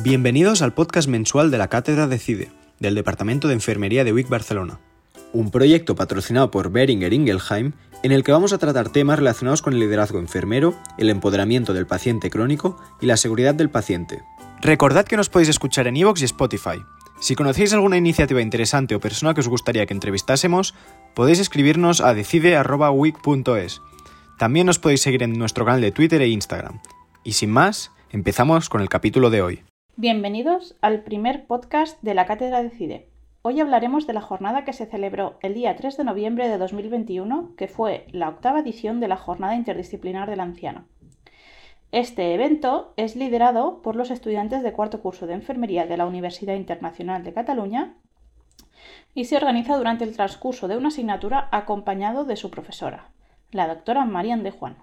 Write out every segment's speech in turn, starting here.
Bienvenidos al podcast mensual de la Cátedra de CIDE, del Departamento de Enfermería de WIC Barcelona, un proyecto patrocinado por Beringer Ingelheim en el que vamos a tratar temas relacionados con el liderazgo enfermero, el empoderamiento del paciente crónico y la seguridad del paciente. Recordad que nos podéis escuchar en iVoox y Spotify. Si conocéis alguna iniciativa interesante o persona que os gustaría que entrevistásemos, podéis escribirnos a decide.wic.es. También nos podéis seguir en nuestro canal de Twitter e Instagram. Y sin más, empezamos con el capítulo de hoy. Bienvenidos al primer podcast de la Cátedra Decide. Hoy hablaremos de la jornada que se celebró el día 3 de noviembre de 2021, que fue la octava edición de la Jornada Interdisciplinar del Anciano. Este evento es liderado por los estudiantes de cuarto curso de enfermería de la Universidad Internacional de Cataluña y se organiza durante el transcurso de una asignatura acompañado de su profesora, la doctora Marian de Juan.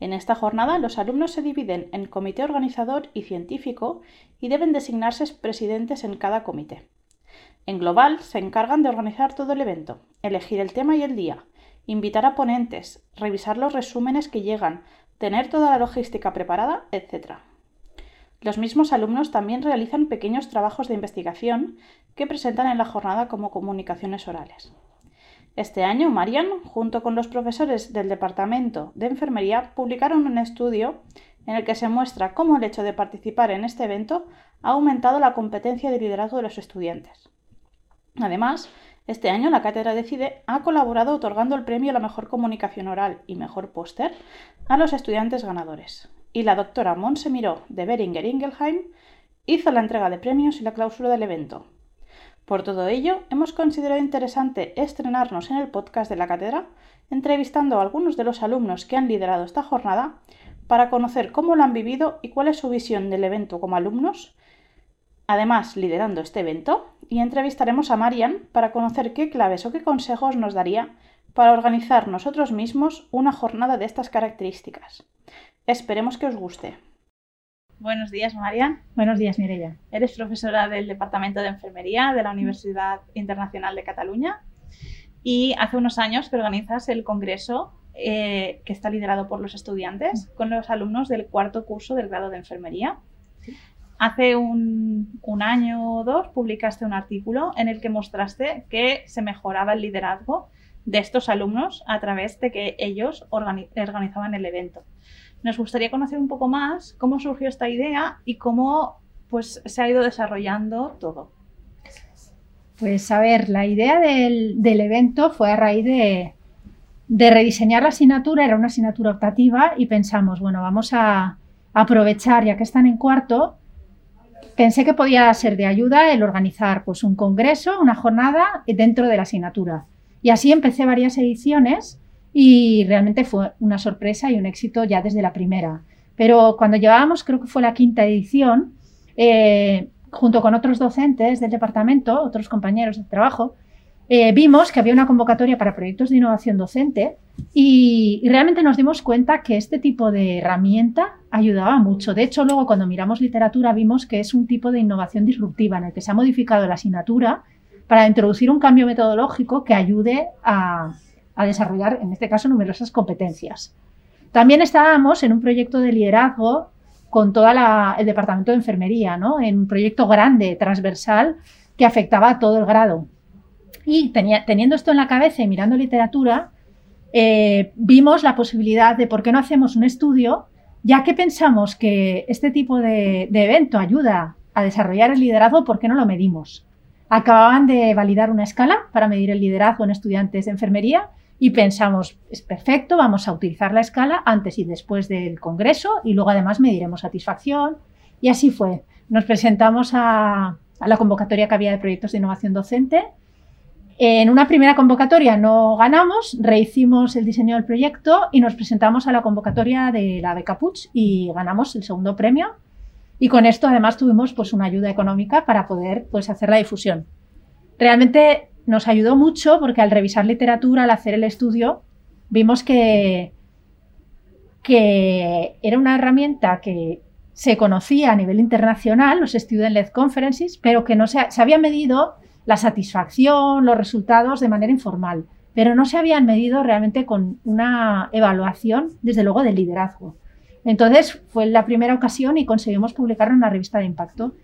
En esta jornada los alumnos se dividen en comité organizador y científico y deben designarse presidentes en cada comité. En global se encargan de organizar todo el evento, elegir el tema y el día, invitar a ponentes, revisar los resúmenes que llegan, tener toda la logística preparada, etc. Los mismos alumnos también realizan pequeños trabajos de investigación que presentan en la jornada como comunicaciones orales. Este año, Marian, junto con los profesores del Departamento de Enfermería, publicaron un estudio en el que se muestra cómo el hecho de participar en este evento ha aumentado la competencia de liderazgo de los estudiantes. Además, este año la cátedra Decide ha colaborado otorgando el premio a la mejor comunicación oral y mejor póster a los estudiantes ganadores. Y la doctora Monse Miró de Beringer Ingelheim hizo la entrega de premios y la clausura del evento, por todo ello, hemos considerado interesante estrenarnos en el podcast de la cátedra, entrevistando a algunos de los alumnos que han liderado esta jornada para conocer cómo lo han vivido y cuál es su visión del evento como alumnos, además liderando este evento, y entrevistaremos a Marian para conocer qué claves o qué consejos nos daría para organizar nosotros mismos una jornada de estas características. Esperemos que os guste. Buenos días, Marian. Buenos días, Mireya. Eres profesora del Departamento de Enfermería de la Universidad Internacional de Cataluña y hace unos años que organizas el congreso eh, que está liderado por los estudiantes con los alumnos del cuarto curso del grado de enfermería. Hace un, año o dos publicaste un artículo en el que mostraste que se mejoraba el liderazgo de estos alumnos a través de que ellos organizaban el evento. Nos gustaría conocer un poco más cómo surgió esta idea y cómo pues, se ha ido desarrollando todo. Pues a ver, la idea del, evento fue a raíz de, rediseñar la asignatura, era una asignatura optativa y pensamos, bueno, vamos a aprovechar, ya que están en cuarto, pensé que podía ser de ayuda el organizar pues, un congreso, una jornada dentro de la asignatura. Y así empecé varias ediciones y realmente fue una sorpresa y un éxito ya desde la primera. Pero cuando llevábamos, creo que fue la quinta edición, eh, junto con otros docentes del departamento, otros compañeros de trabajo, eh, vimos que había una convocatoria para proyectos de innovación docente y, realmente nos dimos cuenta que este tipo de herramienta ayudaba mucho. De hecho, luego cuando miramos literatura vimos que es un tipo de innovación disruptiva en el que se ha modificado la asignatura para introducir un cambio metodológico que ayude a, a desarrollar, en este caso, numerosas competencias. También estábamos en un proyecto de liderazgo con todo el departamento de enfermería, ¿no? en un proyecto grande, transversal, que afectaba a todo el grado. Y teniendo esto en la cabeza y mirando literatura, eh, vimos la posibilidad de por qué no hacemos un estudio, ya que pensamos que este tipo de, de evento ayuda a desarrollar el liderazgo, ¿por qué no lo medimos? Acababan de validar una escala para medir el liderazgo en estudiantes de enfermería y pensamos, es perfecto, vamos a utilizar la escala antes y después del Congreso y luego además mediremos satisfacción. Y así fue. Nos presentamos a, la convocatoria que había de proyectos de innovación docente. En una primera convocatoria no ganamos, rehicimos el diseño del proyecto y nos presentamos a la convocatoria de la beca Puig y ganamos el segundo premio. Y con esto además tuvimos pues una ayuda económica para poder pues hacer la difusión. Realmente nos ayudó mucho porque al revisar literatura, al hacer el estudio, vimos que, que era una herramienta que se conocía a nivel internacional, los Student-Led Conferences, pero que no se, se había medido la satisfacción, los resultados de manera informal, pero no se habían medido realmente con una evaluación, desde luego, del liderazgo. Entonces fue la primera ocasión y conseguimos publicarlo en una revista de impacto.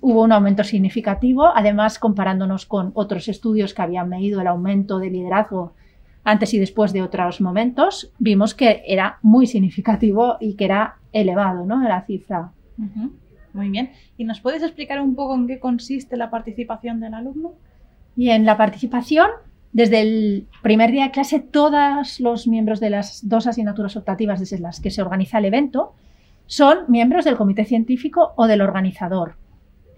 Hubo un aumento significativo, además comparándonos con otros estudios que habían medido el aumento de liderazgo antes y después de otros momentos, vimos que era muy significativo y que era elevado, ¿no? La cifra. Muy bien. ¿Y nos puedes explicar un poco en qué consiste la participación del alumno? Y en la participación, desde el primer día de clase, todos los miembros de las dos asignaturas optativas desde las que se organiza el evento son miembros del comité científico o del organizador.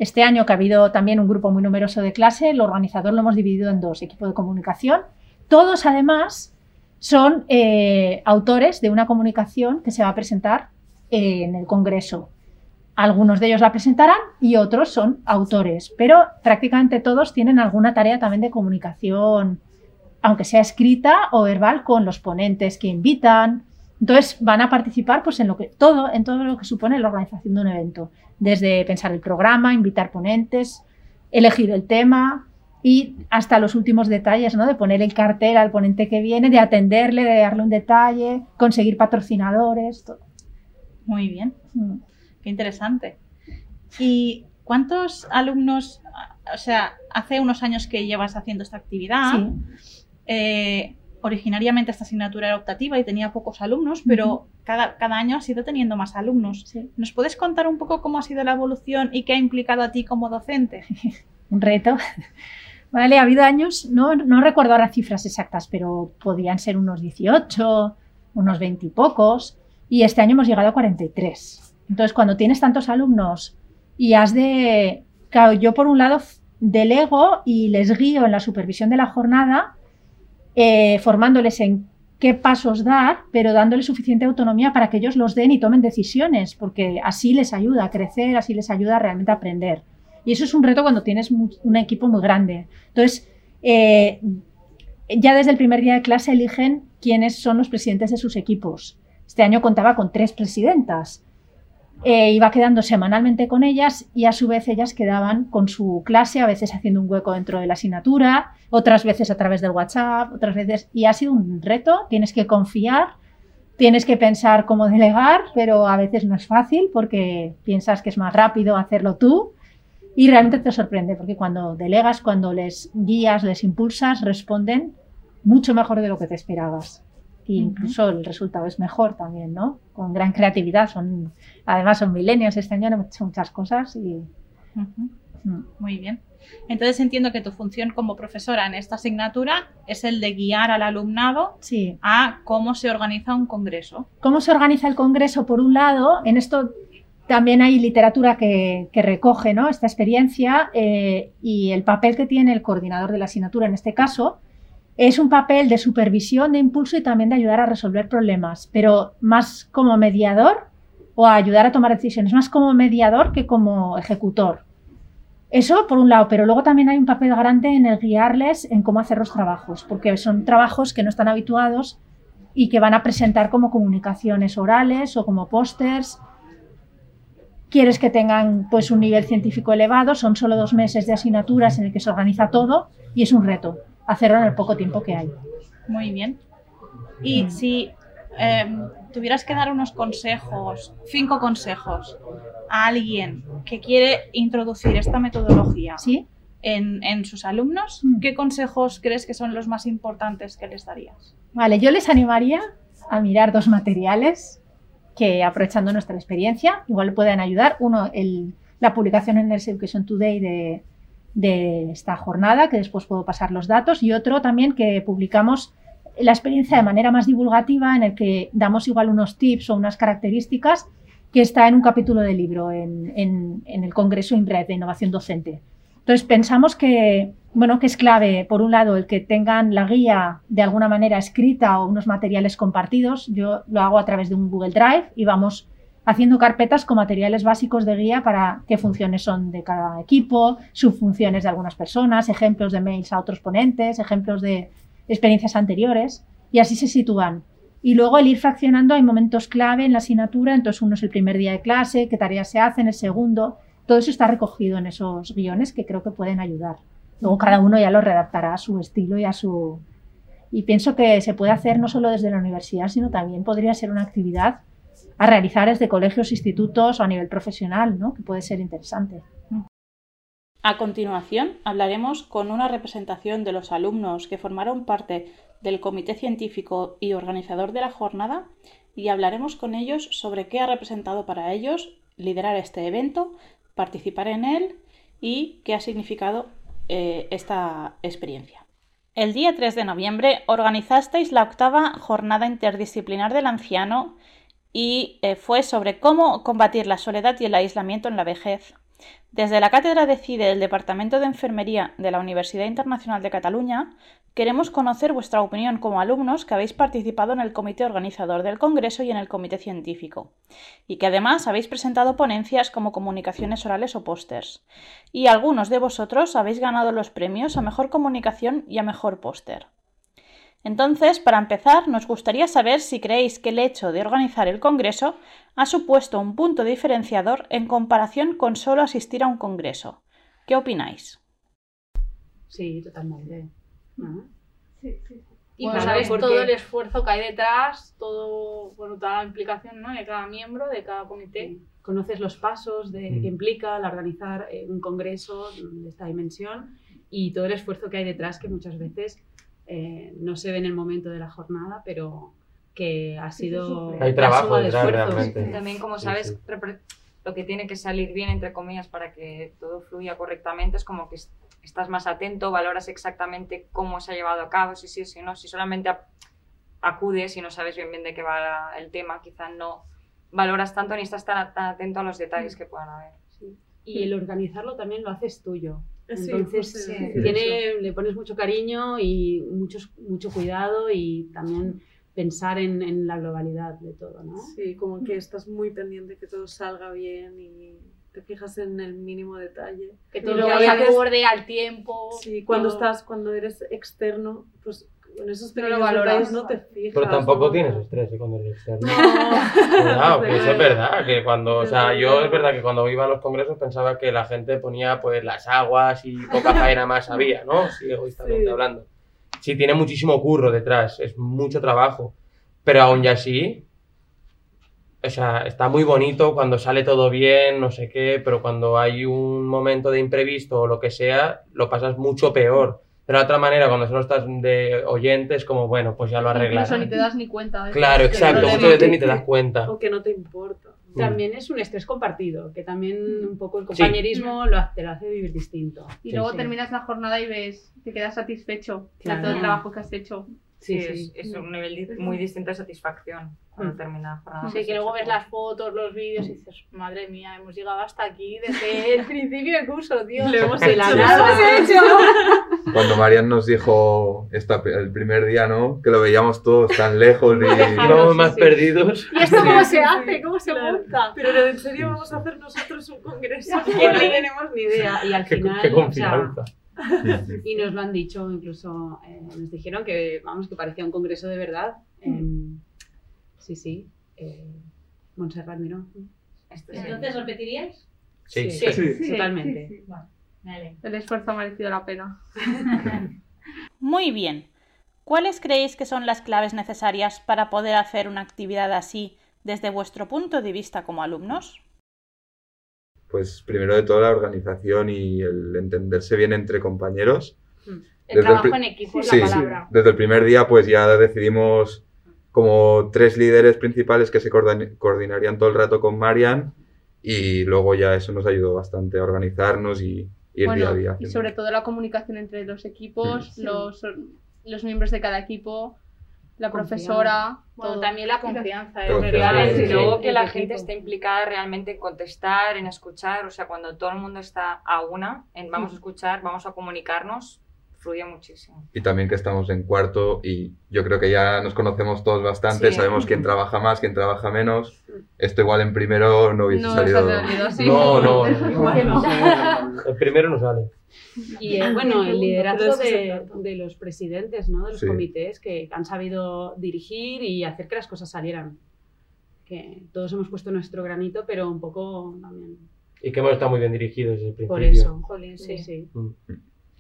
Este año que ha habido también un grupo muy numeroso de clase, el organizador lo hemos dividido en dos, equipo de comunicación. Todos además son eh, autores de una comunicación que se va a presentar en el Congreso. Algunos de ellos la presentarán y otros son autores, pero prácticamente todos tienen alguna tarea también de comunicación, aunque sea escrita o verbal, con los ponentes que invitan. Entonces van a participar pues, en lo que, todo, en todo lo que supone la organización de un evento, desde pensar el programa, invitar ponentes, elegir el tema y hasta los últimos detalles, ¿no? De poner el cartel al ponente que viene, de atenderle, de darle un detalle, conseguir patrocinadores, todo. Muy bien. Mm. Qué interesante. ¿Y cuántos alumnos, o sea, hace unos años que llevas haciendo esta actividad? Eh, originariamente esta asignatura era optativa y tenía pocos alumnos, pero cada, cada, año has ido teniendo más alumnos. ¿Nos puedes contar un poco cómo ha sido la evolución y qué ha implicado a ti como docente? un reto. Vale, ha habido años, no, no recuerdo ahora cifras exactas, pero podían ser unos 18, unos 20 y pocos, y este año hemos llegado a 43. Entonces, cuando tienes tantos alumnos y has de, claro, yo por un lado delego y les guío en la supervisión de la jornada, eh, formándoles en qué pasos dar, pero dándoles suficiente autonomía para que ellos los den y tomen decisiones, porque así les ayuda a crecer, así les ayuda realmente a aprender. Y eso es un reto cuando tienes un equipo muy grande. Entonces, eh, ya desde el primer día de clase eligen quiénes son los presidentes de sus equipos. Este año contaba con tres presidentas. Eh, iba quedando semanalmente con ellas y a su vez ellas quedaban con su clase, a veces haciendo un hueco dentro de la asignatura, otras veces a través del WhatsApp, otras veces... Y ha sido un reto, tienes que confiar, tienes que pensar cómo delegar, pero a veces no es fácil porque piensas que es más rápido hacerlo tú y realmente te sorprende porque cuando delegas, cuando les guías, les impulsas, responden mucho mejor de lo que te esperabas incluso el resultado es mejor también, ¿no? Con gran creatividad. Son, además son milenios, este año han hecho muchas cosas y... Mm. Muy bien. Entonces entiendo que tu función como profesora en esta asignatura es el de guiar al alumnado a cómo se organiza un congreso. ¿Cómo se organiza el congreso? Por un lado, en esto también hay literatura que, recoge ¿no? esta experiencia eh, y el papel que tiene el coordinador de la asignatura en este caso es un papel de supervisión, de impulso y también de ayudar a resolver problemas, pero más como mediador o a ayudar a tomar decisiones, más como mediador que como ejecutor. Eso por un lado, pero luego también hay un papel grande en el guiarles en cómo hacer los trabajos, porque son trabajos que no están habituados y que van a presentar como comunicaciones orales o como pósters. Quieres que tengan pues un nivel científico elevado, son solo dos meses de asignaturas en el que se organiza todo y es un reto hacerlo en el poco tiempo que hay. Muy bien. Y mm. si em, tuvieras que dar unos consejos, cinco consejos, a alguien que quiere introducir esta metodología ¿Sí? en, sus alumnos, mm. ¿qué consejos crees que son los más importantes que les darías? Vale, yo les animaría a mirar dos materiales que aprovechando nuestra experiencia igual pueden ayudar. Uno, el, la publicación en Nurse Education Today de de esta jornada, que después puedo pasar los datos, y otro también que publicamos la experiencia de manera más divulgativa, en el que damos igual unos tips o unas características que está en un capítulo del libro, en, el Congreso INRED de Innovación Docente. Entonces pensamos que, bueno, que es clave, por un lado, el que tengan la guía de alguna manera escrita o unos materiales compartidos. Yo lo hago a través de un Google Drive y vamos haciendo carpetas con materiales básicos de guía para qué funciones son de cada equipo, subfunciones de algunas personas, ejemplos de mails a otros ponentes, ejemplos de experiencias anteriores, y así se sitúan. Y luego el ir fraccionando, hay momentos clave en la asignatura, entonces uno es el primer día de clase, qué tareas se hacen, el segundo, todo eso está recogido en esos guiones que creo que pueden ayudar. Luego cada uno ya lo redactará a su estilo y a su, Y pienso que se puede hacer no solo desde la universidad, sino también podría ser una actividad a realizar desde colegios, institutos o a nivel profesional, ¿no? que puede ser interesante. A continuación, hablaremos con una representación de los alumnos que formaron parte del comité científico y organizador de la jornada y hablaremos con ellos sobre qué ha representado para ellos liderar este evento, participar en él y qué ha significado eh, esta experiencia. El día 3 de noviembre organizasteis la octava jornada interdisciplinar del anciano y eh, fue sobre cómo combatir la soledad y el aislamiento en la vejez. Desde la Cátedra de CIDE del Departamento de Enfermería de la Universidad Internacional de Cataluña, queremos conocer vuestra opinión como alumnos que habéis participado en el comité organizador del Congreso y en el comité científico, y que además habéis presentado ponencias como comunicaciones orales o pósters. Y algunos de vosotros habéis ganado los premios a Mejor Comunicación y a Mejor Póster. Entonces, para empezar, nos gustaría saber si creéis que el hecho de organizar el Congreso ha supuesto un punto diferenciador en comparación con solo asistir a un Congreso. ¿Qué opináis? Sí, totalmente. Sí, sí. Y bueno, sabes todo el esfuerzo que hay detrás, todo, bueno, toda la implicación ¿no? de cada miembro, de cada comité. Conoces los pasos de, que implica el organizar eh, un congreso de esta dimensión y todo el esfuerzo que hay detrás que muchas veces eh, no se ve en el momento de la jornada, pero que ha sido hay trabajo de realmente. También como sabes lo que tiene que salir bien entre comillas para que todo fluya correctamente es como que estás más atento, valoras exactamente cómo se ha llevado a cabo, si sí, si no, si solamente acudes y no sabes bien bien de qué va el tema, quizás no valoras tanto ni estás tan, atento a los detalles que puedan haber. Y el organizarlo también lo haces tuyo. Entonces, tiene, le pones mucho cariño y mucho, mucho cuidado y también pensar en, en, la globalidad de todo, ¿no? Sí, como que estás muy pendiente que todo salga bien y te fijas en el mínimo detalle. Que todo vaya acorde al tiempo. Sí, cuando estás, cuando eres externo, pues en esos pequeños detalles no te fijas. Pero tampoco tienes estrés ¿eh? cuando eres externo. No. que eso es verdad, que cuando, o sea, yo es verdad que cuando iba a los congresos pensaba que la gente ponía pues las aguas y poca faena más había, ¿no? Sí, egoístamente sí. hablando. Sí, tiene muchísimo curro detrás, es mucho trabajo, pero aún ya así, o sea, está muy bonito cuando sale todo bien, no sé qué, pero cuando hay un momento de imprevisto o lo que sea, lo pasas mucho peor. De la otra manera, cuando solo estás de oyente, es como, bueno, pues ya lo arreglas. Incluso ni te das ni cuenta. Claro, exacto, muchas veces ni te das cuenta. O que no te importa. También es un estrés compartido, que también un poco el compañerismo lo hace, te lo hace vivir distinto. Y luego terminas la jornada y ves, te quedas satisfecho de todo el trabajo que has hecho. Sí, sí, es, es, un nivel muy distinto de satisfacción cuando termina la jornada. Sí, que luego ves las fotos, los vídeos y dices, madre mía, hemos llegado hasta aquí desde el principio del curso, tío. Lo hemos hecho. Lo hemos hecho. Cuando Marian nos dijo esta, el primer día, ¿no? Que lo veíamos todos tan lejos y íbamos más perdidos. ¿Y esto cómo se hace? ¿Cómo se monta? Pero en serio vamos a hacer nosotros un congreso que no tenemos ni idea. Y al final, qué, confianza. O sea, y nos lo han dicho, incluso eh, nos dijeron que, vamos, que parecía un congreso de verdad. Eh, sí, sí. Eh, Montserrat miró. ¿Entonces repetiríais? Sí, sí, sí, sí totalmente. Sí, vale. El esfuerzo ha merecido la pena. Muy bien. ¿Cuáles creéis que son las claves necesarias para poder hacer una actividad así desde vuestro punto de vista como alumnos? Pues primero de todo la organización y el entenderse bien entre compañeros. El desde trabajo el en equipo es sí, la palabra. Sí. Desde el primer día pues ya decidimos como tres líderes principales que se coordinarían todo el rato con Marian y luego ya eso nos ayudó bastante a organizarnos y ir bueno, día a día. Y sobre todo la comunicación entre los equipos, sí. los, los miembros de cada equipo, la profesora. Bueno, todo. también la confianza. ¿eh? Confianza, y luego que la gente esté implicada realmente en contestar, en escuchar. O sea, cuando todo el mundo está a una, en vamos a escuchar, vamos a comunicarnos, fluye muchísimo. Y también que estamos en cuarto y yo creo que ya nos conocemos todos bastante, sí. sabemos quién trabaja más, quién trabaja menos. Esto igual en primero no hubiese no, salido. salido sí. No, no, no. El primero no sale. Y eh, bueno, el liderazgo de, de, los presidentes, ¿no? de los sí. comités que han sabido dirigir y hacer que las cosas salieran. Que todos hemos puesto nuestro granito, pero un poco también. Y que hemos estado muy bien dirigidos desde el principio. Por eso, jolín, sí, sí. Mm.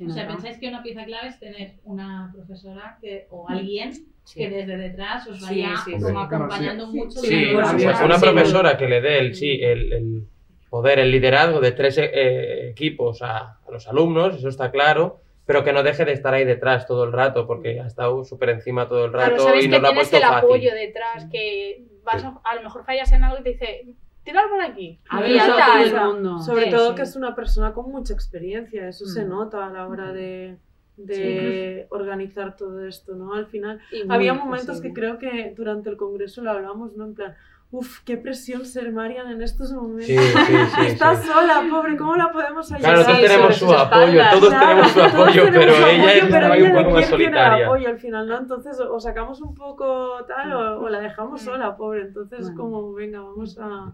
O sea, ¿pensáis que una pieza clave es tener una profesora que, o alguien que desde detrás os vaya como acompañando mucho? Sí, una profesora que le dé el, sí, el, el poder, el liderazgo de tres eh, equipos a, a, los alumnos, eso está claro, pero que no deje de estar ahí detrás todo el rato, porque ha estado súper encima todo el rato claro, y nos lo ha puesto el fácil. apoyo detrás, que vas a, a, lo mejor fallas en algo y te dice, tirar por aquí. A ver, todo el mundo. Sobre sí, todo sí. que es una persona con mucha experiencia, eso mm. se nota a la hora de, de sí. organizar todo esto, ¿no? Al final, había momentos posible. que creo que durante el congreso lo hablamos, ¿no? En plan, Uf, qué presión ser Marian en estos momentos. Sí, sí, sí, Está sola, pobre, ¿cómo la podemos ayudar? Claro, todos tenemos su apoyo, todos claro, tenemos su apoyo, pero ella está ella un poco más solitaria. El apoyo al final, ¿no? Entonces, o sacamos un poco tal o, o la dejamos sola, pobre. Entonces, bueno. como, venga, vamos a,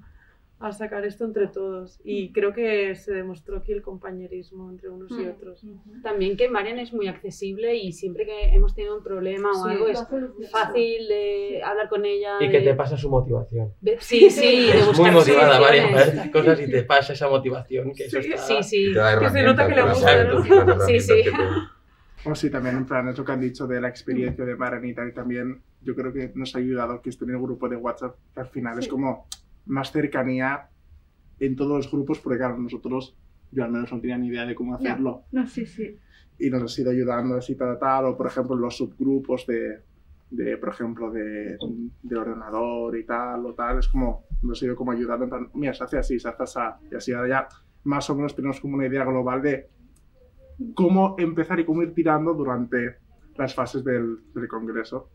a, sacar esto entre todos. Y creo que se demostró aquí el compañerismo entre unos y otros. También que Marian es muy accesible y siempre que hemos tenido un problema o Sí, algo es sí. fácil de hablar con ella. Y que de- te pasa su motivación. de- Sí, sí, de Es muy motivada, María, para soluciones. estas cosas y te pasa esa motivación que eso Sí, está... Sí, sí. Que se nota que le gusta, ¿no? Sí, sí. que te- Bueno, sí, también en plan eso que han dicho de la experiencia de Maranita y también yo creo que nos ha ayudado que es tener un grupo de WhatsApp que al final es como más cercanía en todos los grupos porque claro, nosotros, yo al menos no tenía ni idea de cómo hacerlo No, sí, sí. y nos has ido ayudando así para tal o por ejemplo los subgrupos de, de por ejemplo de, de ordenador y tal o tal, es como nos ha ido como ayudando en plan, mira, se hace así, se hace así y así ahora ya más o menos tenemos como una idea global de cómo empezar y cómo ir tirando durante las fases del, del congreso.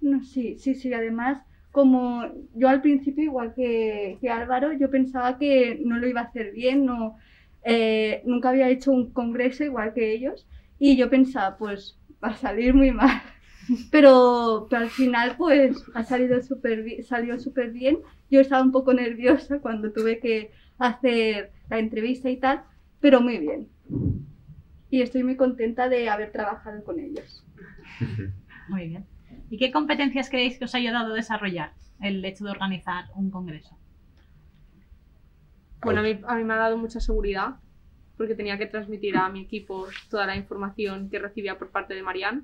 No, sí, sí, sí. Además, como yo al principio, igual que, Álvaro, yo pensaba que no lo iba a hacer bien, no, eh, nunca había hecho un congreso igual que ellos y yo pensaba, pues va a salir muy mal. Pero, pero al final, pues ha salido súper salió súper bien. Yo estaba un poco nerviosa cuando tuve que hacer la entrevista y tal, pero muy bien. Y estoy muy contenta de haber trabajado con ellos. Muy bien. ¿Y qué competencias creéis que os ha ayudado a desarrollar el hecho de organizar un congreso? Bueno, a mí, a mí me ha dado mucha seguridad porque tenía que transmitir a mi equipo toda la información que recibía por parte de Marianne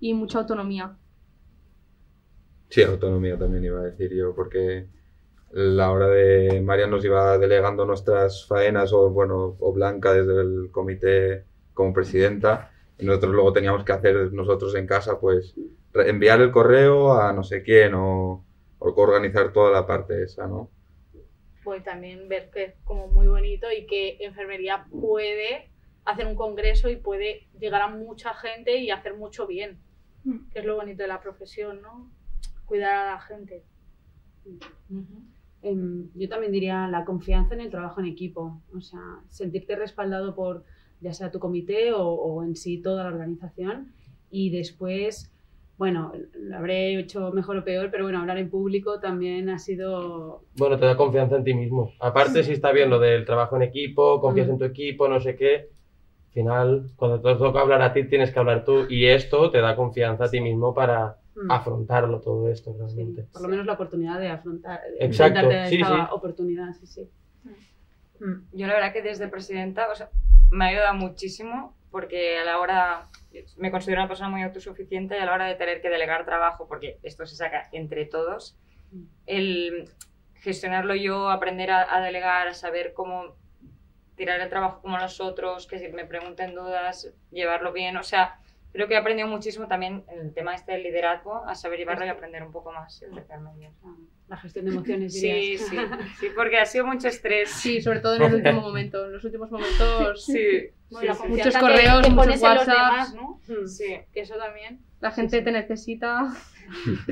y mucha autonomía. Sí, autonomía también iba a decir yo, porque la hora de Marian nos iba delegando nuestras faenas, o bueno, o Blanca desde el comité como presidenta, y nosotros luego teníamos que hacer nosotros en casa, pues enviar el correo a no sé quién o, o organizar toda la parte esa, ¿no? Pues también ver que es como muy bonito y que enfermería puede hacer un congreso y puede llegar a mucha gente y hacer mucho bien, Mm. que es lo bonito de la profesión, ¿no? Cuidar a la gente. Em, yo también diría la confianza en el trabajo en equipo, o sea, sentirte respaldado por ya sea tu comité o, o en sí toda la organización y después, bueno, lo habré hecho mejor o peor, pero bueno, hablar en público también ha sido... Bueno, te da confianza en ti mismo. Aparte, si está bien lo del trabajo en equipo, confías Mm. en tu equipo, no sé qué. Al final, cuando te toca hablar a ti, tienes que hablar tú. Y esto te da confianza a ti mismo para Mm. afrontarlo todo esto realmente. por lo menos la oportunidad de afrontar, de Exacto, enfrentarte a sí, esta sí. oportunidad, sí, sí. Mm, Yo la verdad que desde presidenta o sea, me ha ayudado muchísimo porque a la hora, me considero una persona muy autosuficiente y a la hora de tener que delegar trabajo, porque esto se saca entre todos, el gestionarlo yo, aprender a, a delegar, a saber cómo tirar el trabajo como los otros, que si me pregunten dudas, llevarlo bien, o sea, creo que he aprendido muchísimo también en el tema este del liderazgo, a saber llevarlo y aprender un poco más el bien. La gestión de emociones, Sí, dirías. sí, sí, porque ha sido mucho estrés. Sí, sobre todo en el último momento. En los últimos momentos, Sí, Bueno, sí, confianza muchos correos, que muchos en demás, ¿no? Mm. Sí. Que eso también. La gente te necesita.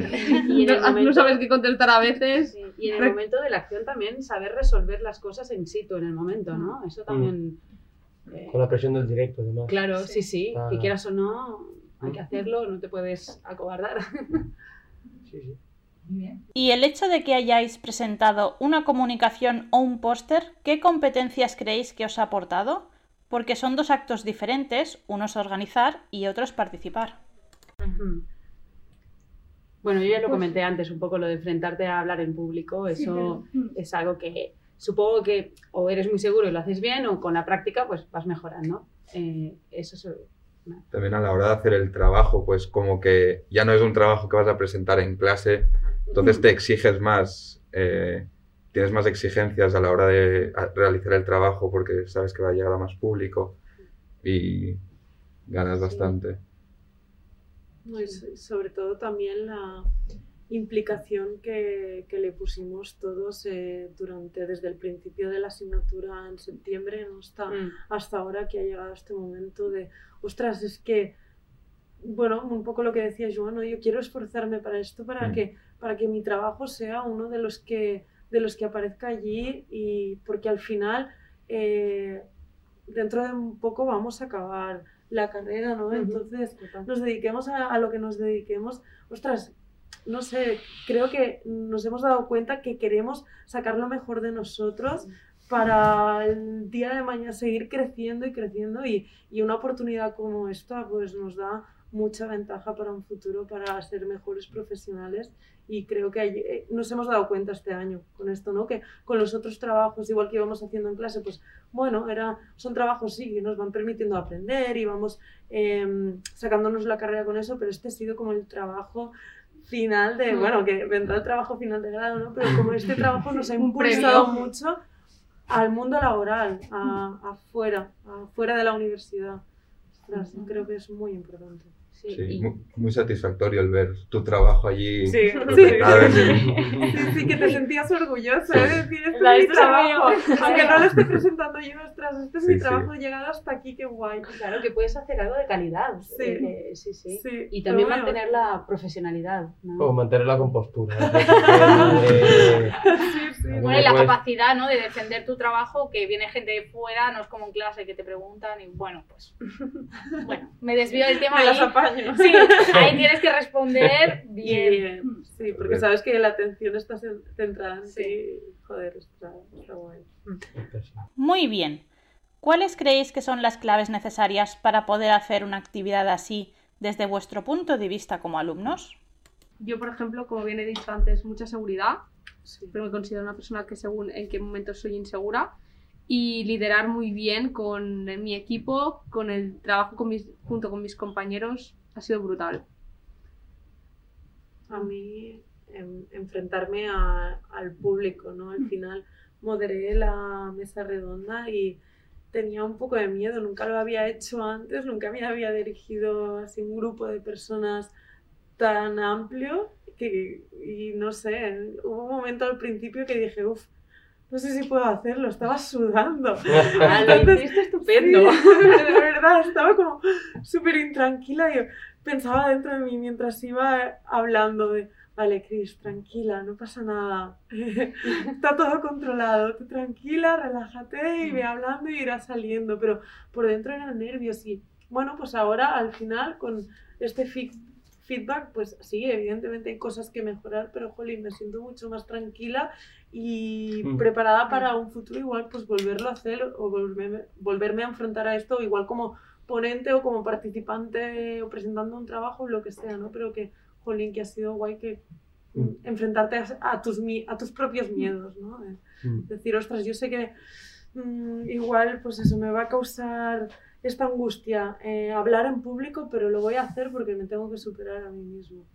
Y en no, no momento- sabes qué contestar a veces. Sí, Y en el momento de la acción también saber resolver las cosas in situ en el momento, ¿no? Eso también... eh, Con la presión del directo, además. claro, sí, sí, que quieras o no, hay que Mm. hacerlo, no te puedes acobardar. Sí, sí. Y el hecho de que hayáis presentado una comunicación o un póster, ¿qué competencias creéis que os ha aportado? Porque son dos actos diferentes, uno es organizar y otro es participar. Bueno, yo ya lo Pues- comenté antes, un poco lo de enfrentarte a hablar en público, Sí, eso pero- es algo que supongo que o eres muy seguro y lo haces bien o con la práctica pues vas mejorando. eh, eso se, también a la hora de hacer el trabajo, pues como que ya no es un trabajo que vas a presentar en clase, entonces te exiges más, eh, tienes más exigencias a la hora de realizar el trabajo porque sabes que va a llegar a más público y ganas bastante. sobre todo también la implicación que, que le pusimos todos eh, durante desde el principio de la asignatura en septiembre hasta, mm. hasta ahora que ha llegado este momento de, ostras, es que, bueno, un poco lo que decía Joan, yo quiero esforzarme para esto, para, mm. que, para que mi trabajo sea uno de los que, de los que aparezca allí y porque al final, eh, dentro de un poco vamos a acabar la carrera, ¿no? Entonces, nos dediquemos a, a lo que nos dediquemos, ostras, no sé, creo que nos hemos dado cuenta que queremos sacar lo mejor de nosotros para el día de mañana seguir creciendo y creciendo y, y, una oportunidad como esta pues nos da mucha ventaja para un futuro, para ser mejores profesionales y creo que eh, nos hemos dado cuenta este año con esto, ¿no? Que con los otros trabajos, igual que íbamos haciendo en clase, pues bueno, era, son trabajos sí que nos van permitiendo aprender y vamos em, sacándonos la carrera con eso, pero este ha sido como el trabajo final de, bueno, que vendrá el trabajo final de grado, ¿no? Pero como este trabajo nos ha impulsado mucho al mundo laboral, a, afuera, afuera de la universidad. creo que es muy importante. Sí, muy, satisfactorio el ver tu trabajo allí. Sí, sí, que te sentías orgullosa de decir, este es mi trabajo. Aunque no lo esté presentando yo, ostras, este es mi trabajo, he llegado hasta aquí, qué guay. Claro, que puedes hacer algo de calidad. Sí, eh, sí, sí. Y también mantener la profesionalidad. O mantener la compostura. bueno, y la capacidad ¿no? de defender tu trabajo, que viene gente de fuera, no es como en clase que te preguntan y bueno, pues. Bueno, me desvío del tema. Sí, ahí tienes que responder bien. Sí, porque sabes que la atención está centrada en sí. Joder, está, guay. Muy bien. ¿Cuáles creéis que son las claves necesarias para poder hacer una actividad así desde vuestro punto de vista como alumnos? Yo, por ejemplo, como bien he dicho antes, mucha seguridad, pero me considero una persona que según en qué momento soy insegura y liderar muy bien con mi equipo, con el trabajo con mis, junto con mis compañeros, ha sido brutal. A mí enfrentarme al público, ¿no? Al final moderé la mesa redonda y tenía un poco de miedo, nunca lo había hecho antes, nunca me había dirigido así un grupo de personas tan amplio que, y no sé, hubo un momento al principio que dije, uff, no sé si puedo hacerlo, estaba sudando. Ah, lo hiciste estupendo. de verdad, estaba como súper intranquila y pensaba dentro de mí mientras iba hablando de, vale, Cris, tranquila, no pasa nada, está todo controlado, tú tranquila, relájate y ve hablando y irá saliendo, pero por dentro eran nervios y bueno, pues ahora al final con este feedback, pues sí, evidentemente hay cosas que mejorar, pero jolín, me siento mucho más tranquila y mm. preparada para un futuro igual, pues volverlo a hacer o volverme, volverme a enfrentar a esto igual como ponente o como participante o presentando un trabajo, lo que sea, ¿no? Pero que, jolín, que ha sido guay que mm. enfrentarte a, tus, a tus propios miedos, ¿no? Decir, ostras, yo sé que igual, pues eso, me va a causar esta angustia eh, hablar en público, pero lo voy a hacer porque me tengo que superar a mí mismo.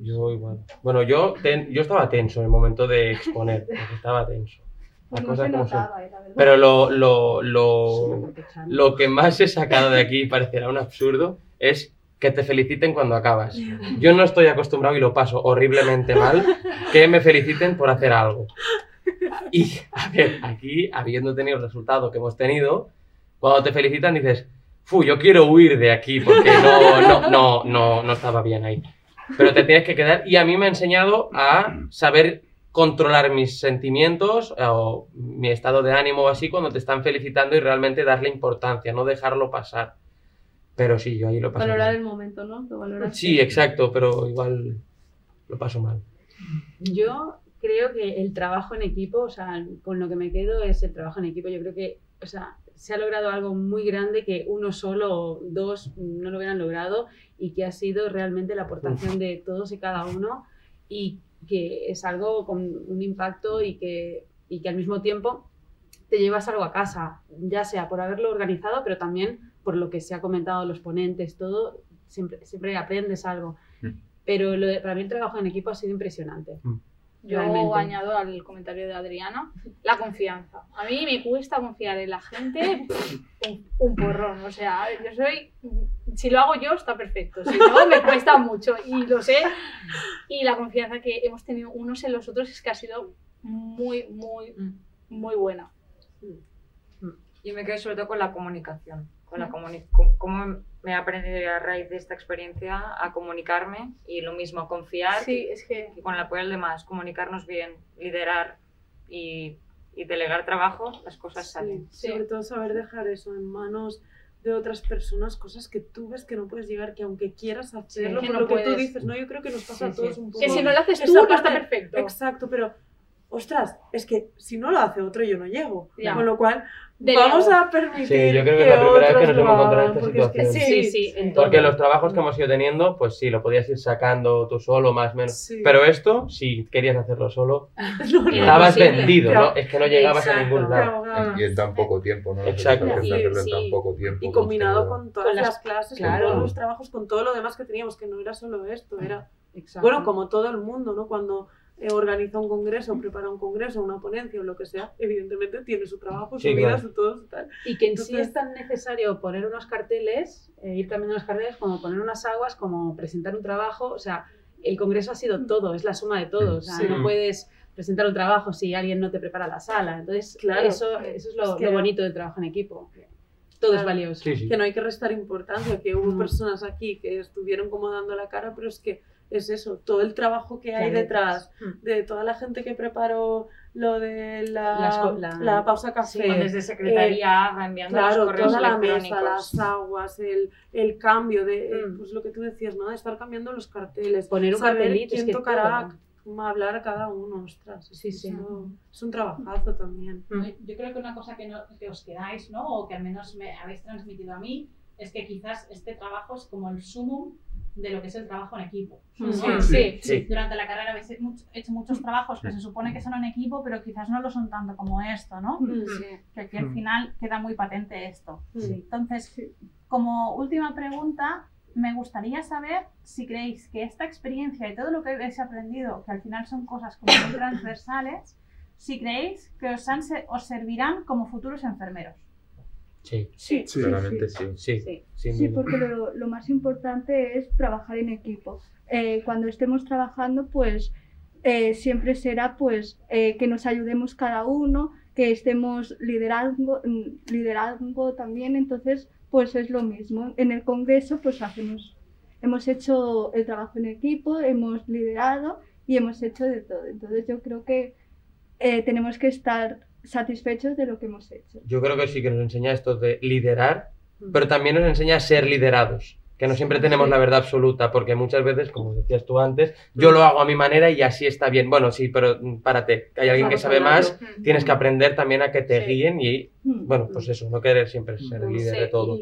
Yo igual. Bueno, yo, yo estaba tenso en el momento de exponer, estaba tenso. No se notaba, eh, Pero lo, lo, lo, lo que más he sacado de aquí, parecerá un absurdo, es que te feliciten cuando acabas. Yo no estoy acostumbrado y lo paso horriblemente mal que me feliciten por hacer algo. Y, a ver, aquí, habiendo tenido el resultado que hemos tenido, cuando te felicitan dices, fu, yo quiero huir de aquí porque no, no, no, no, no estaba bien ahí. Pero te tienes que quedar y a mí me ha enseñado a saber controlar mis sentimientos o mi estado de ánimo o así cuando te están felicitando y realmente darle importancia, no dejarlo pasar. Pero sí, yo ahí lo paso Valorar el momento, ¿no? sí, exacto, pero igual lo paso mal. Yo creo que el trabajo en equipo, o sea, con lo que me quedo es el trabajo en equipo. Yo creo que, o sea, se ha logrado algo muy grande que uno solo o dos no lo hubieran logrado y que ha sido realmente la aportación de todos y cada uno y que es algo con un impacto y que, y que al mismo tiempo te llevas algo a casa, ya sea por haberlo organizado, pero también por lo que se ha comentado los ponentes, todo, siempre, siempre aprendes algo. Mm. Pero lo para mí el trabajo en equipo ha sido impresionante. Mm. Yo añado al comentario de Adriana la confianza. A mí me cuesta confiar en la gente un, porrón. O sea, yo soy. Si lo hago yo, está perfecto. Si no, me cuesta mucho. Y lo sé. Y la confianza que hemos tenido unos en los otros es que ha sido muy, muy, mm. muy buena. Yo me quedo sobre todo con la comunicación. Con la cómo me he aprendido a raíz de esta experiencia a comunicarme y lo mismo, confiar sí, es que... con el apoyo del demás, comunicarnos bien, liderar y, y delegar trabajo, las cosas salen. Sobre todo saber dejar eso en manos de otras personas, cosas que tú ves que no puedes llegar, que aunque quieras hacerlo, por lo que tú dices, no, yo creo que nos pasa a todos un poco. Que si no lo haces tú, no está perfecto. Exacto, pero ostras, es que si no lo hace otro yo no llego. Con lo cual, vamos a permitir Sí, yo creo que, es la primera vez que nos hemos encontrado en esta situación. sí, sí, Porque los trabajos que hemos ido teniendo, pues sí, lo podías ir sacando tú solo, más o menos. Pero esto, si querías hacerlo solo, estabas vendido, ¿no? Es que no llegabas a ningún lado. Y en tan poco tiempo, ¿no? Exacto. Y, hacerlo en tan poco tiempo. Y combinado con todas las, clases, con todos los trabajos, con todo lo demás que teníamos, que no era solo esto, era... Bueno, como todo el mundo, ¿no? Cuando eh, organiza un congreso, prepara un congreso, una ponencia o lo que sea, evidentemente tiene su trabajo, su vida, su todo, su tal. Y que en sí es tan necesario poner unos carteles, eh, ir cambiando los carteles, como poner unas aguas, como presentar un trabajo, o sea, el congreso ha sido todo, es la suma de todo, o sea, no puedes presentar un trabajo si alguien no te prepara la sala, entonces claro, eso, eso es lo, bonito del trabajo en equipo. Todo es valioso. Que no hay que restar importancia, que hubo personas aquí que estuvieron como dando la cara, pero es que es eso, todo el trabajo que hay detrás hmm. de toda la gente que preparó lo de la, la, pausa café. Sí, desde secretaría eh, enviando claro, los correos toda la mesa, las aguas, el, el cambio de, eh, hmm. pues lo que tú decías, ¿no? De estar cambiando los carteles. Poner un cartelito. quién tocará, hablar a cada uno, ostras. Sí, sí. es un trabajazo también. Hmm. Yo creo que una cosa que, no, que os quedáis, ¿no? O que al menos me habéis transmitido a mí, es que quizás este trabajo es como el sumum de lo que es el trabajo en equipo. Sí, sí, Durante la carrera habéis hecho muchos trabajos que se supone que son en equipo, pero quizás no lo son tanto como esto, ¿no? Que aquí al final queda muy patente esto. Entonces, como última pregunta, me gustaría saber si creéis que esta experiencia y todo lo que habéis aprendido, que al final son cosas como muy transversales, si creéis que os, os servirán como futuros enfermeros. Sí, sí, sí claramente sí. Sí, sí. porque lo, lo, más importante es trabajar en equipo. Eh, cuando estemos trabajando, pues eh, siempre será pues eh, que nos ayudemos cada uno, que estemos liderando, mm, liderando también, entonces pues es lo mismo. En el Congreso pues hacemos, hemos hecho el trabajo en equipo, hemos liderado y hemos hecho de todo. Entonces yo creo que tenemos que estar satisfechos de lo que hemos hecho. Yo creo que sí que nos enseña esto de liderar, pero también nos enseña a ser liderados, que no siempre tenemos la verdad absoluta, porque muchas veces, como decías tú antes, yo lo hago a mi manera y así está bien. Bueno, sí, pero párate, que hay alguien que sabe más, tienes que aprender también a que te guíen y, bueno, pues eso, no querer siempre ser líder de todo.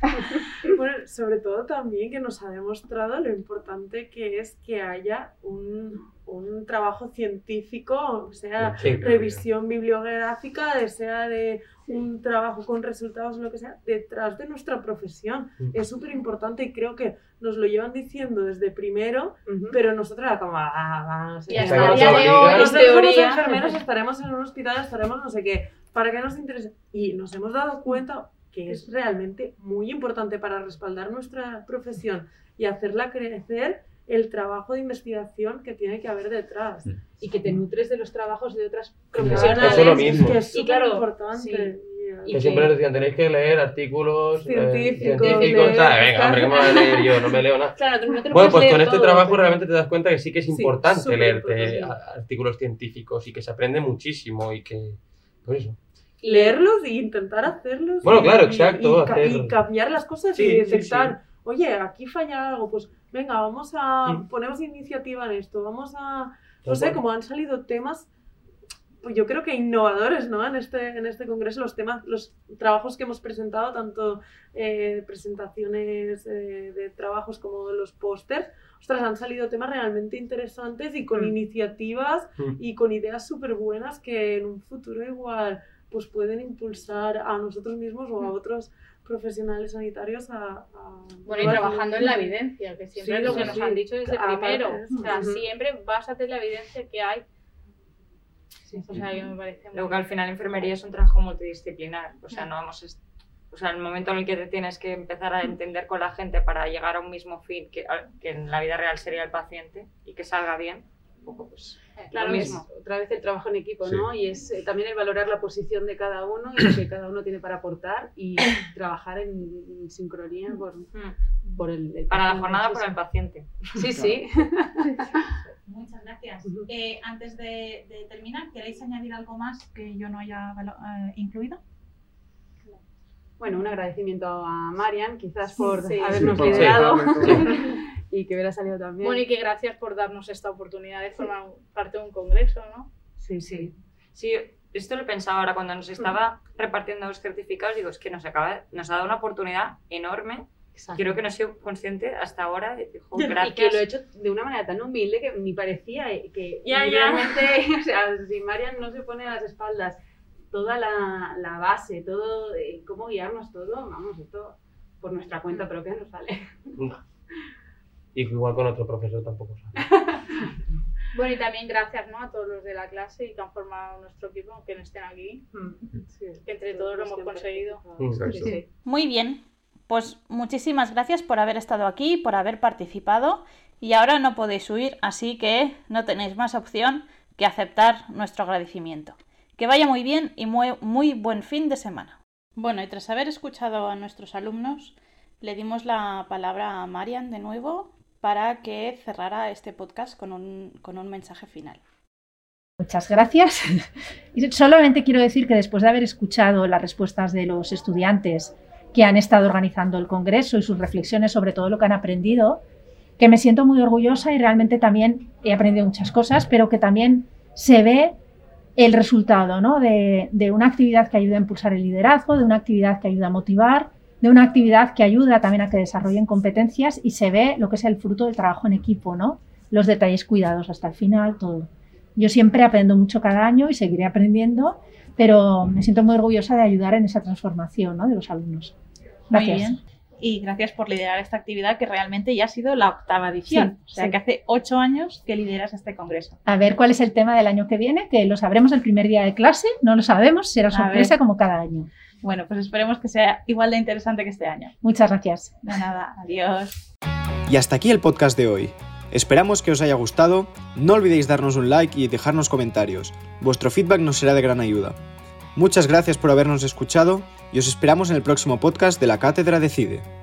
bueno, sobre todo también que nos ha demostrado lo importante que es que haya un, un trabajo científico, sea revisión bibliográfica, sea de un trabajo con resultados, lo que sea, detrás de nuestra profesión. Mm. Es súper importante y creo que nos lo llevan diciendo desde primero, pero nosotros como, ah, y hasta día de hoy, nosotros enfermeros estaremos en un hospital, estaremos no sé qué, ¿para qué nos interesa? Y nos hemos dado cuenta que es realmente muy importante para respaldar nuestra profesión y hacerla crecer el trabajo de investigación que tiene que haber detrás. Mm. Y que te nutres de los trabajos de otras profesionales. Eso es lo mismo. Que es y claro, importante. Que siempre nos decían, tenéis que leer artículos eh, científicos. científicos venga, hombre, ¿cómo voy a leer yo? No me leo nada. Claro, no te bueno, pues con este trabajo realmente te das cuenta que sí que es importante leerte artículos científicos y que se aprende muchísimo y que. Por eso leerlos e intentar hacerlos. Bueno, claro, exacto. Y, cambiar las cosas y detectar, oye, aquí falla algo, pues venga, vamos a, ponemos iniciativa en esto, vamos a, no sé, como han salido temas pues yo creo que innovadores, ¿no? En este, en este congreso, los temas, los trabajos que hemos presentado, tanto eh, presentaciones eh, de trabajos como los pósters, ostras, han salido temas realmente interesantes y con mm. iniciativas mm. y con ideas súper buenas que en un futuro igual pues pueden impulsar a nosotros mismos o a mm. otros profesionales sanitarios a... bueno, y trabajando en la evidencia, que siempre es lo que nos han dicho desde primero. O sea, siempre básate en la evidencia que hay. O sea, me parece Luego que al final enfermería es un trabajo multidisciplinar. O sea, no vamos o sea, el momento en el que te tienes que empezar a entender con la gente para llegar a un mismo fin que, que en la vida real sería el paciente y que salga bien, poco pues claro, mismo. otra vez el trabajo en equipo, ¿no? Y es eh, también el valorar la posición de cada uno y lo que cada uno tiene para aportar y trabajar en, sincronía por, mm. por el, Para la jornada por el paciente. Sí, sí. Muchas gracias. Eh, antes de, de, terminar, ¿queréis añadir algo más que yo no haya eh, incluido? bueno, un agradecimiento a Marian, quizás por habernos liderado y que hubiera salido también. Bueno, y que gracias por darnos esta oportunidad de formar parte de un congreso, ¿no? Sí, sí. Sí, esto lo he pensado ahora cuando nos estaba repartiendo los certificados, digo, es que nos, acaba, nos ha dado una oportunidad enorme. Creo que no he sido consciente hasta ahora de gracias. Y que lo he hecho de una manera tan humilde que ni parecía que realmente, o sea, si Marian no se pone a las espaldas toda la, la base, todo, cómo guiarnos todo, vamos, esto por nuestra cuenta propia no sale. Y igual con otro profesor tampoco sale. bueno, y también gracias ¿no? a todos los de la clase y que han formado nuestro equipo, aunque no estén aquí. Mm. que entre todos lo hemos conseguido. Muy bien. Pues muchísimas gracias por haber estado aquí, por haber participado. Y ahora no podéis huir, así que no tenéis más opción que aceptar nuestro agradecimiento. Que vaya muy bien y muy, muy buen fin de semana. Bueno, y tras haber escuchado a nuestros alumnos, le dimos la palabra a Marian de nuevo para que cerrara este podcast con un, con un mensaje final. Muchas gracias. Y solamente quiero decir que después de haber escuchado las respuestas de los estudiantes que han estado organizando el Congreso y sus reflexiones sobre todo lo que han aprendido, que me siento muy orgullosa y realmente también he aprendido muchas cosas, pero que también se ve el resultado ¿no? de, una actividad que ayuda a impulsar el liderazgo, de una actividad que ayuda a motivar, de una actividad que ayuda también a que desarrollen competencias y se ve lo que es el fruto del trabajo en equipo, ¿no? los detalles cuidados hasta el final, todo. Yo siempre aprendo mucho cada año y seguiré aprendiendo, pero me siento muy orgullosa de ayudar en esa transformación ¿no? de los alumnos. Gracias y gracias por liderar esta actividad que realmente ya ha sido la octava edición. o sea que hace ocho años que lideras este congreso. A ver cuál es el tema del año que viene, que lo sabremos el primer día de clase, no lo sabemos, será sorpresa como cada año. Bueno, pues esperemos que sea igual de interesante que este año. Muchas gracias. De nada, adiós. Y hasta aquí el podcast de hoy. Esperamos que os haya gustado, no olvidéis darnos un like y dejarnos comentarios. Vuestro feedback nos será de gran ayuda. Muchas gracias por habernos escuchado y os esperamos en el próximo podcast de la Cátedra Decide.